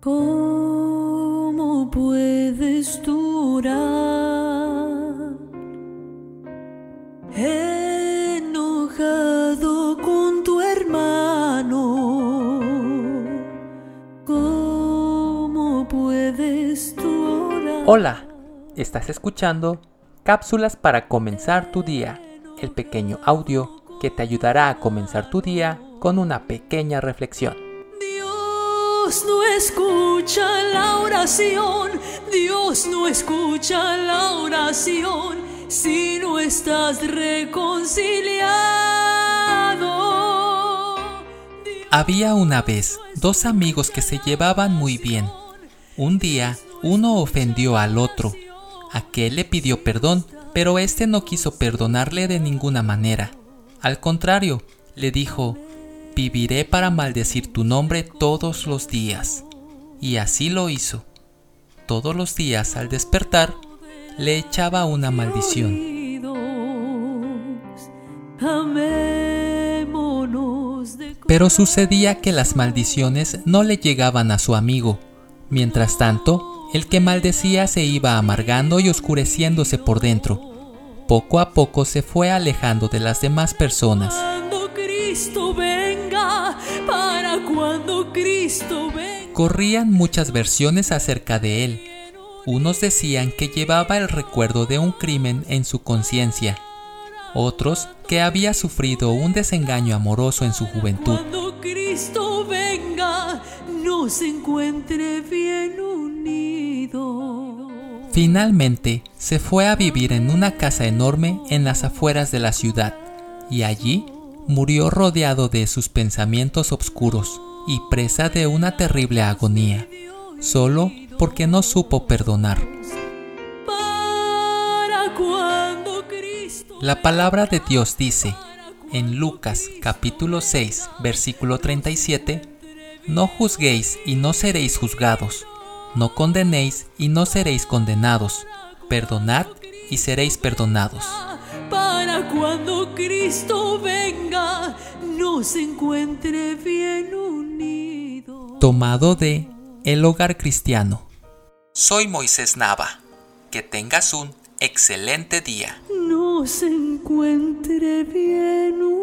¿Cómo puedes durar enojado con tu hermano? ¿Cómo puedes durar? Hola, estás escuchando Cápsulas para comenzar tu día, el pequeño audio que te ayudará a comenzar tu día con una pequeña reflexión. Dios no escucha la oración, Dios no escucha la oración si no estás reconciliado. Había una vez dos amigos que se llevaban muy bien. Un día uno ofendió al otro. Aquel le pidió perdón, pero este no quiso perdonarle de ninguna manera. Al contrario, le dijo, viviré para maldecir tu nombre todos los días. Y así lo hizo. Todos los días al despertar, le echaba una maldición. Pero sucedía que las maldiciones no le llegaban a su amigo. Mientras tanto, el que maldecía se iba amargando y oscureciéndose por dentro. Poco a poco se fue alejando de las demás personas. Para cuando Cristo Corrían muchas versiones acerca de él. Unos decían que llevaba el recuerdo de un crimen en su conciencia. Otros que había sufrido un desengaño amoroso en su juventud. Cuando Cristo venga, nos encuentre bien unidos. Finalmente, se fue a vivir en una casa enorme en las afueras de la ciudad, y allí murió rodeado de sus pensamientos oscuros y presa de una terrible agonía, solo porque no supo perdonar. La palabra de Dios dice en Lucas capítulo 6 versículo 37, No juzguéis y no seréis juzgados, no condenéis y no seréis condenados, perdonad y seréis perdonados cuando Cristo venga nos encuentre bien unidos. Tomado de El Hogar Cristiano. Soy Moisés Nava. Que tengas un excelente día. Nos encuentre bien unidos.